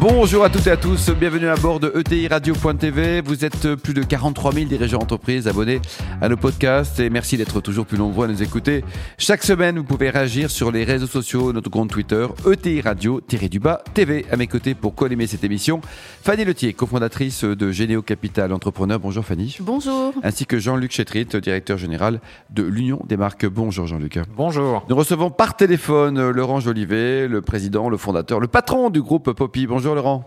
Bonjour à toutes et à tous, bienvenue à bord de ETI Radio.tv. Vous êtes plus de 43 000 dirigeants d'entreprise abonnés à nos podcasts et merci d'être toujours plus nombreux à nous écouter. Chaque semaine, vous pouvez réagir sur les réseaux sociaux, notre compte Twitter, ETI Radio-du-bas TV. À mes côtés pour co cette émission, Fanny Letier, cofondatrice de Généo Capital Entrepreneur. Bonjour Fanny. Bonjour. Ainsi que Jean-Luc Chétrit, directeur général de l'Union des marques. Bonjour Jean-Luc. Bonjour. Nous recevons par téléphone Laurent Jolivet, le président, le fondateur, le patron du groupe Poppy. Bonjour Laurent.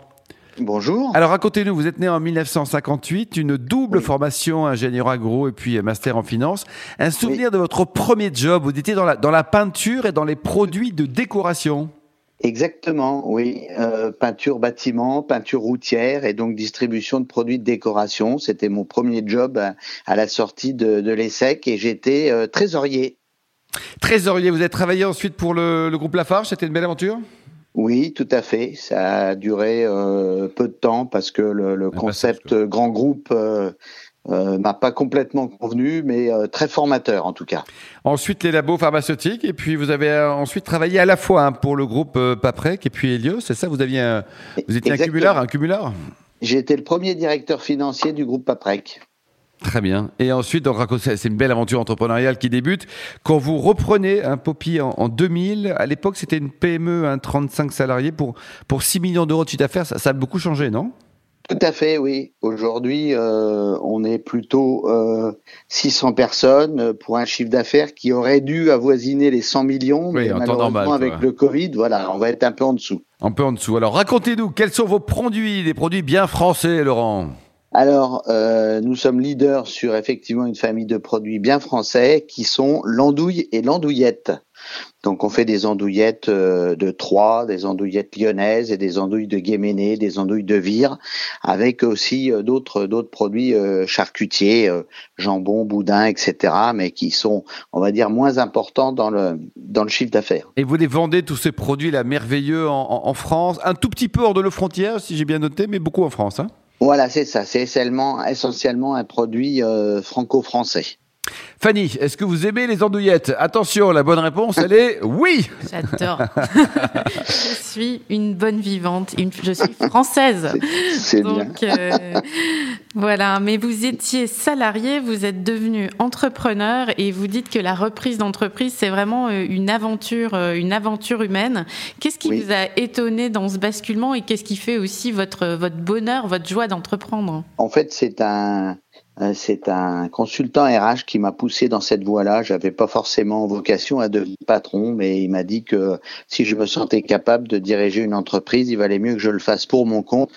Bonjour. Alors racontez-nous, vous êtes né en 1958, une double formation ingénieur agro et puis master en finance. Un souvenir de votre premier job, vous étiez dans la, dans la peinture et dans les produits de décoration. Exactement, oui. Euh, peinture bâtiment, peinture routière et donc distribution de produits de décoration. C'était mon premier job à, la sortie de, de l'ESSEC et j'étais euh, trésorier. Trésorier, vous avez travaillé ensuite pour le, le groupe Lafarge, c'était une belle aventure? Oui, tout à fait. Ça a duré euh, peu de temps parce que le, le ah bah, concept grand groupe euh, euh, m'a pas complètement convenu, mais très formateur en tout cas. Ensuite, les labos pharmaceutiques, et puis vous avez ensuite travaillé à la fois hein, pour le groupe Paprec et puis Helios, c'est ça? Vous aviez, vous étiez un cumulard, un cumulard J'ai été le premier directeur financier du groupe Paprec. Très bien. Et ensuite, c'est une belle aventure entrepreneuriale qui débute. Quand vous reprenez un Poppy en, 2000, à l'époque, c'était une PME, un 35 salariés pour, pour 6 millions d'euros de chiffre d'affaires. Ça, a beaucoup changé, non? Tout à fait, oui. Aujourd'hui, euh, on est plutôt euh, 600 personnes pour un chiffre d'affaires qui aurait dû avoisiner les 100 millions, mais malheureusement avec le Covid, voilà, on va être un peu en dessous. Un peu en dessous. Alors racontez-nous, quels sont vos produits, des produits bien français, Laurent? Alors, euh, nous sommes leaders sur effectivement une famille de produits bien français qui sont l'andouille et l'andouillette. Donc, on fait des andouillettes euh, de Troyes, des andouillettes lyonnaises et des andouilles de Guéméné, des andouilles de Vire, avec aussi euh, d'autres d'autres produits charcutiers, jambon, boudin, etc., mais qui sont, on va dire, moins importants dans le dans le chiffre d'affaires. Et vous les vendez tous ces produits là merveilleux en, en, France, un tout petit peu hors de nos frontières, si j'ai bien noté, mais beaucoup en France. Hein voilà, c'est ça. C'est essentiellement un produit euh, franco-français. Fanny, est-ce que vous aimez les andouillettes? Attention, la bonne réponse, elle est oui. J'adore. je suis une bonne vivante. je suis française. C'est bien. Euh, voilà, mais vous étiez salarié, vous êtes devenu entrepreneur et vous dites que la reprise d'entreprise, c'est vraiment euh, une aventure, euh, une aventure humaine. Qu'est-ce qui vous a étonné dans ce basculement et qu'est-ce qui fait aussi votre, votre bonheur, votre joie d'entreprendre? En fait, c'est un, c'est un consultant RH qui m'a poussé dans cette voie-là. J'avais pas forcément vocation à devenir patron, mais il m'a dit que si je me sentais capable de diriger une entreprise, il valait mieux que je le fasse pour mon compte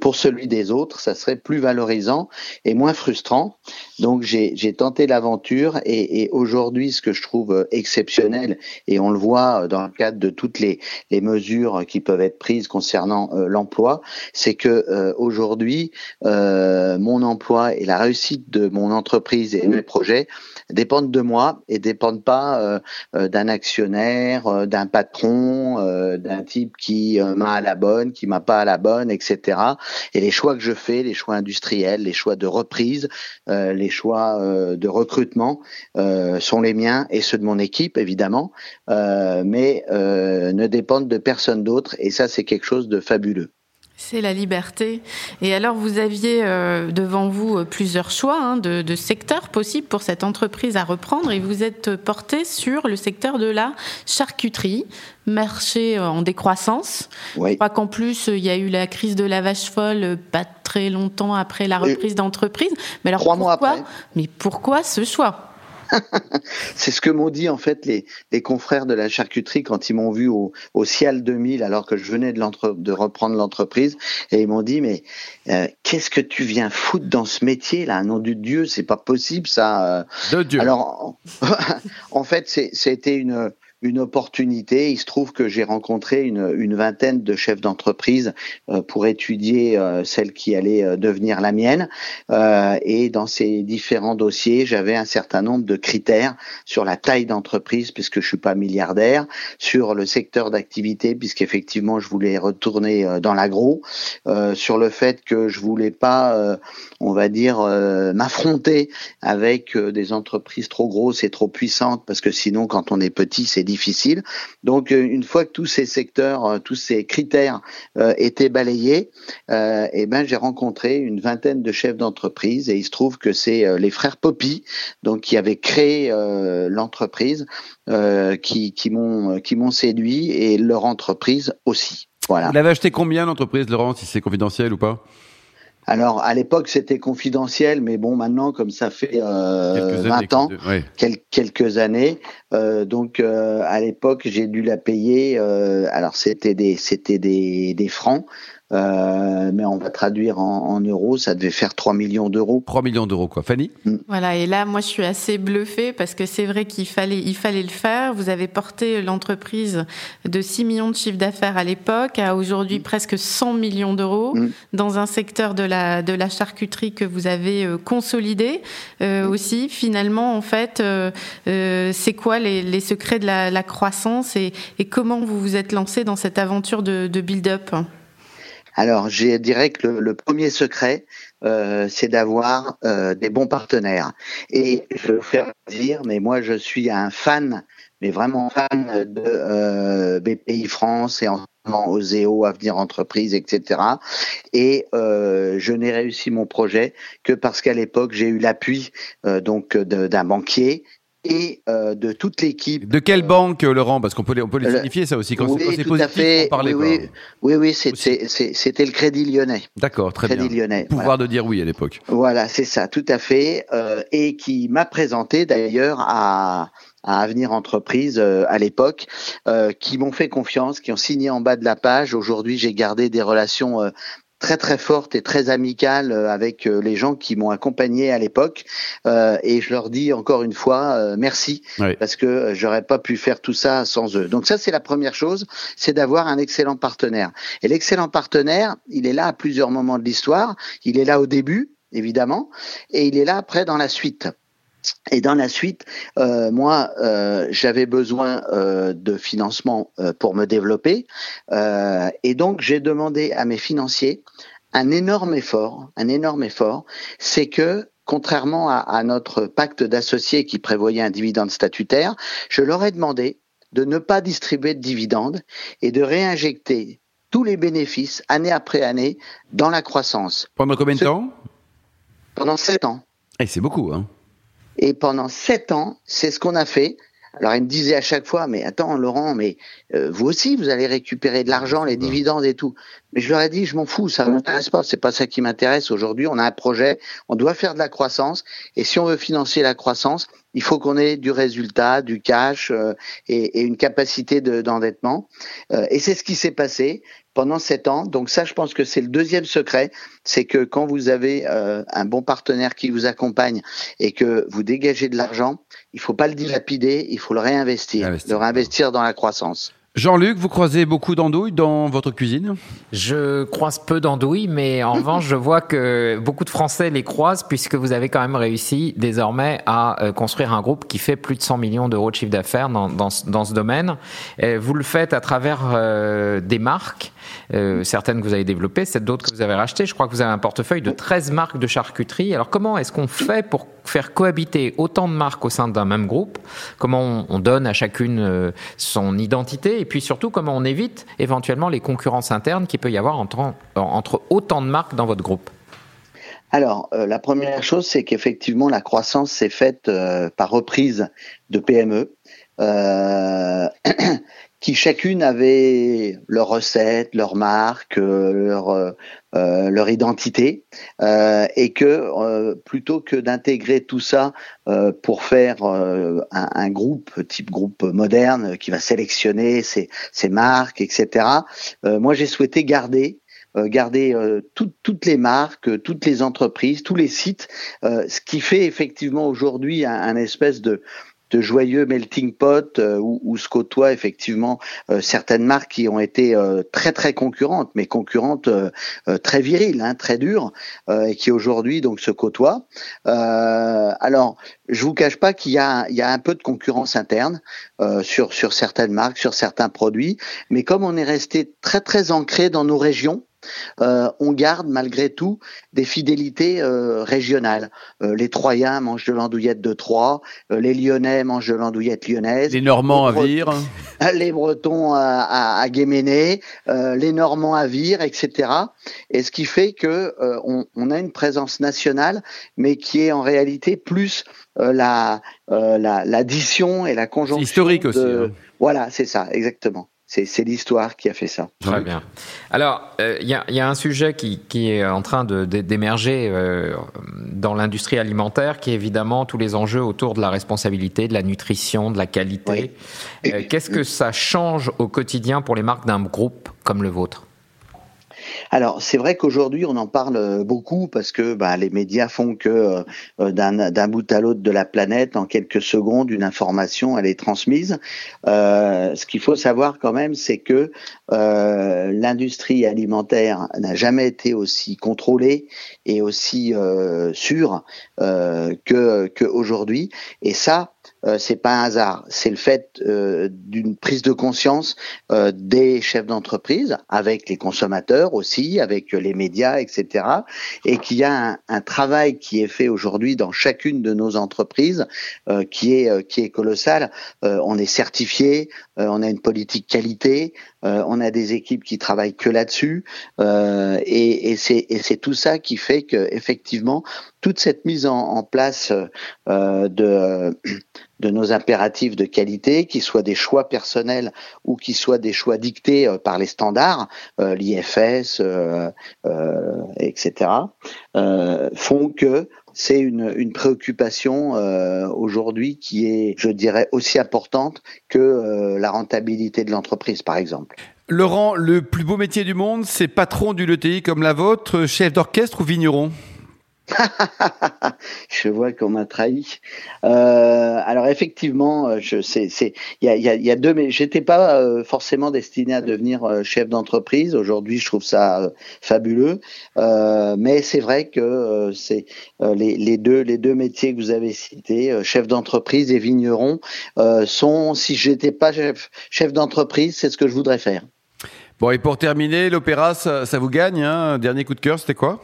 pour celui des autres. Ça serait plus valorisant et moins frustrant. Donc j'ai tenté l'aventure et, et aujourd'hui, ce que je trouve exceptionnel, et on le voit dans le cadre de toutes les, les mesures qui peuvent être prises concernant euh, l'emploi, c'est que euh, aujourd'hui, mon emploi et la réussite de mon entreprise et mes projets dépendent de moi et dépendent pas euh, euh, d'un actionnaire, euh, d'un patron, d'un type qui m'a à la bonne, qui m'a pas à la bonne, etc. Et les choix que je fais, les choix industriels, les choix de reprise, les choix de recrutement sont les miens et ceux de mon équipe évidemment, mais ne dépendent de personne d'autre. Et ça, c'est quelque chose de fabuleux. C'est la liberté. Et alors, vous aviez euh, devant vous euh, plusieurs choix hein, de, secteurs possibles pour cette entreprise à reprendre et vous êtes porté sur le secteur de la charcuterie, marché euh, en décroissance. Je crois qu'en plus, il y a eu la crise de la vache folle pas très longtemps après la reprise d'entreprise. Mais alors, Trois mois après. Mais pourquoi ce choix? c'est ce que m'ont dit en fait les, les, confrères de la charcuterie quand ils m'ont vu au, au Cial 2000 alors que je venais de, de reprendre l'entreprise et ils m'ont dit mais euh, qu'est-ce que tu viens foutre dans ce métier là, nom de Dieu, c'est pas possible ça. De Dieu. Alors en fait c'était une une opportunité. Il se trouve que j'ai rencontré une, une, vingtaine de chefs d'entreprise euh, pour étudier euh, celle qui allait euh, devenir la mienne. et dans ces différents dossiers, j'avais un certain nombre de critères sur la taille d'entreprise, puisque je suis pas milliardaire, sur le secteur d'activité, puisqu'effectivement je voulais retourner dans l'agro, sur le fait que je voulais pas, on va dire, m'affronter avec des entreprises trop grosses et trop puissantes, parce que sinon, quand on est petit, c'est difficile. Donc, euh, une fois que tous ces secteurs, euh, tous ces critères euh, étaient balayés, eh ben, j'ai rencontré une vingtaine de chefs d'entreprise et il se trouve que c'est les frères Poppy, donc qui avaient créé l'entreprise, qui, m'ont séduit et leur entreprise aussi. Voilà. Vous l'avez acheté combien l'entreprise, Laurent, si c'est confidentiel ou pas? Alors à l'époque c'était confidentiel, mais bon maintenant comme ça fait euh, 20 ans, quelques années, euh, donc euh, à l'époque j'ai dû la payer. Euh, alors c'était des c'était des, des francs. Euh, mais on va traduire en, euros, ça devait faire 3 millions d'euros. 3 millions d'euros, quoi. Fanny? Mm. Voilà, et là, moi, je suis assez bluffée parce que c'est vrai qu'il fallait, il fallait le faire. Vous avez porté l'entreprise de 6 millions de chiffre d'affaires à l'époque à aujourd'hui mm. presque 100 millions d'euros mm. dans un secteur de la, de la charcuterie que vous avez euh, consolidé euh, aussi. Finalement, en fait, euh, euh, c'est quoi les, les, secrets de la, la croissance et, et, comment vous vous êtes lancé dans cette aventure de, de build-up? Alors, je dirais que le, premier secret, euh, c'est d'avoir euh, des bons partenaires. Et je vais faire dire, mais moi, je suis un fan, mais vraiment fan de euh, BPI France et en Oseo, Avenir Entreprise, etc. Et euh, je n'ai réussi mon projet que parce qu'à l'époque j'ai eu l'appui euh, donc d'un banquier et euh, de toute l'équipe. De quelle banque, Laurent? Parce qu'on peut les, on peut les signifier ça aussi. Quand oui, c'est positif, fait. on parlait oui, oui, oui, c'était le Crédit Lyonnais. D'accord, très Crédit bien. Lyonnais. Pouvoir de dire oui à l'époque. Voilà, c'est ça, tout à fait. Euh, et qui m'a présenté d'ailleurs à à Avenir Entreprise euh, à l'époque, euh, qui m'ont fait confiance, qui ont signé en bas de la page. Aujourd'hui, j'ai gardé des relations euh, très très forte et très amicale euh, avec euh, les gens qui m'ont accompagné à l'époque euh, et je leur dis encore une fois merci parce que j'aurais pas pu faire tout ça sans eux. Donc ça c'est la première chose, c'est d'avoir un excellent partenaire. Et l'excellent partenaire, il est là à plusieurs moments de l'histoire, il est là au début évidemment et il est là après dans la suite. Et dans la suite, euh, moi, euh, j'avais besoin euh, de financement euh, pour me développer, euh, et donc j'ai demandé à mes financiers un énorme effort, un énorme effort, c'est que contrairement à, à notre pacte d'associés qui prévoyait un dividende statutaire, je leur ai demandé de ne pas distribuer de dividendes et de réinjecter tous les bénéfices année après année dans la croissance. Pendant combien de temps? Pendant sept ans. Et eh, c'est beaucoup, hein et pendant sept ans, c'est ce qu'on a fait. Alors il me disait à chaque fois, mais attends Laurent, mais euh, vous aussi vous allez récupérer de l'argent, les dividendes et tout. Mais je leur ai dit, je m'en fous, ça m'intéresse pas, c'est pas ça qui m'intéresse. Aujourd'hui, on a un projet, on doit faire de la croissance, et si on veut financer la croissance, il faut qu'on ait du résultat, du cash euh, et, et, une capacité d'endettement. Euh, et c'est ce qui s'est passé pendant sept ans. Donc ça, je pense que c'est le deuxième secret, c'est que quand vous avez euh, un bon partenaire qui vous accompagne et que vous dégagez de l'argent, il faut pas le dilapider, il faut le réinvestir, le réinvestir dans la croissance. Jean-Luc, vous croisez beaucoup d'andouilles dans votre cuisine? Je croise peu d'andouilles, mais en revanche, je vois que beaucoup de Français les croisent puisque vous avez quand même réussi désormais à euh, construire un groupe qui fait plus de 100 millions d'euros de chiffre d'affaires dans, dans, dans, ce domaine. Vous le faites à travers euh, des marques euh, certaines que vous avez développées, d'autres que vous avez rachetées. Je crois que vous avez un portefeuille de 13 marques de charcuterie. Alors comment est-ce qu'on fait pour faire cohabiter autant de marques au sein d'un même groupe? Comment on, donne à chacune euh, son identité Et puis surtout, comment on évite éventuellement les concurrences internes qu'il peut y avoir entre, autant de marques dans votre groupe? Alors, euh, la première chose, c'est qu'effectivement, la croissance s'est faite par reprise de PME. qui chacune avait leur recette, leur marque, euh, leur euh, euh, leur identité, euh, et que euh, plutôt que d'intégrer tout ça pour faire un, un, groupe type groupe moderne qui va sélectionner ses, ses marques, etc. moi, j'ai souhaité garder garder toutes les marques, toutes les entreprises, tous les sites, ce qui fait effectivement aujourd'hui un, un espèce de de joyeux melting pot où, où, se côtoient effectivement certaines marques qui ont été très très concurrentes, mais concurrentes très viriles, hein, très dures, et qui aujourd'hui donc se côtoient. alors, je vous cache pas qu'il y a, un peu de concurrence interne sur certaines marques, sur certains produits, mais comme on est resté très très ancré dans nos régions, euh, on garde malgré tout des fidélités euh, régionales. Euh, les Troyens mangent de l'andouillette de Troyes, les Lyonnais mangent de l'andouillette lyonnaise. Les Normands à Vire. Les Bretons à, à, Guéméné, les Normands à Vire, etc. Et ce qui fait que on, a une présence nationale, mais qui est en réalité plus la l'addition et la conjonction. Historique aussi. Hein. Voilà, c'est ça, exactement c'est l'histoire qui a fait ça. Très bien. Alors, il euh, y, a, y, a, un sujet qui, qui est en train d'émerger euh, dans l'industrie alimentaire, qui est évidemment tous les enjeux autour de la responsabilité, de la nutrition, de la qualité. Euh, qu'est-ce que ça change au quotidien pour les marques d'un groupe comme le vôtre? Alors c'est vrai qu'aujourd'hui on en parle beaucoup parce que bah, les médias font que euh, d'un bout à l'autre de la planète, en quelques secondes, une information elle est transmise. Ce qu'il faut savoir quand même, c'est que l'industrie alimentaire n'a jamais été aussi contrôlée et aussi sûre que qu'aujourd'hui. Et ça, euh, c'est pas un hasard, c'est le fait euh, d'une prise de conscience euh, des chefs d'entreprise, avec les consommateurs aussi, avec les médias, etc. Et qu'il y a un, un, travail qui est fait aujourd'hui dans chacune de nos entreprises qui est qui est colossal. on est certifié, on a une politique qualité, on a des équipes qui travaillent que là-dessus, et, et c'est tout ça qui fait que effectivement toute cette mise en, place de nos impératifs de qualité, qui soient des choix personnels ou qui soient des choix dictés euh, par les standards, euh, l'IFS, euh, etc., font que c'est une, préoccupation aujourd'hui qui est, je dirais, aussi importante que la rentabilité de l'entreprise, par exemple. Laurent, le plus beau métier du monde, c'est patron d'une ETI comme la vôtre, chef d'orchestre ou vigneron? je vois qu'on m'a trahi. Euh, alors effectivement, euh, je il y a, deux, j'étais pas euh, forcément destiné à devenir chef d'entreprise. Aujourd'hui, je trouve ça fabuleux, mais c'est vrai que les, deux métiers que vous avez cités, chef d'entreprise et vigneron, sont. Si j'étais pas chef, d'entreprise, c'est ce que je voudrais faire. Bon, et pour terminer, l'opéra, ça, ça, vous gagne. Hein? Dernier coup de cœur, c'était quoi?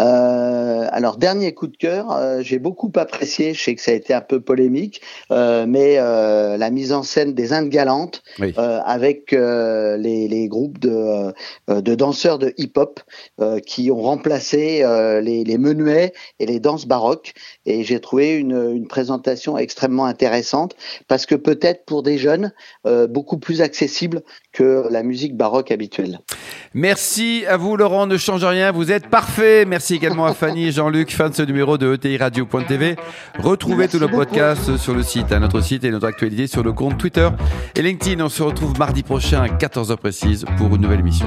Euh, alors dernier coup de cœur, euh, j'ai beaucoup apprécié, je sais que ça a été un peu polémique, euh, mais euh, la mise en scène des Indes galantes euh, avec les, les, groupes de, de danseurs de hip-hop qui ont remplacé les, les, menuets et les danses baroques, et j'ai trouvé une, une, présentation extrêmement intéressante parce que peut-être pour des jeunes beaucoup plus accessible que la musique baroque habituelle. Merci à vous Laurent, ne change rien, vous êtes parfait. Merci également à Fanny et Jean-Luc, fan de ce numéro de ETI Radio.tv. Retrouvez tous nos podcasts sur le site, à notre site et notre actualité sur le compte Twitter et LinkedIn. On se retrouve mardi prochain à 14h précise pour une nouvelle émission.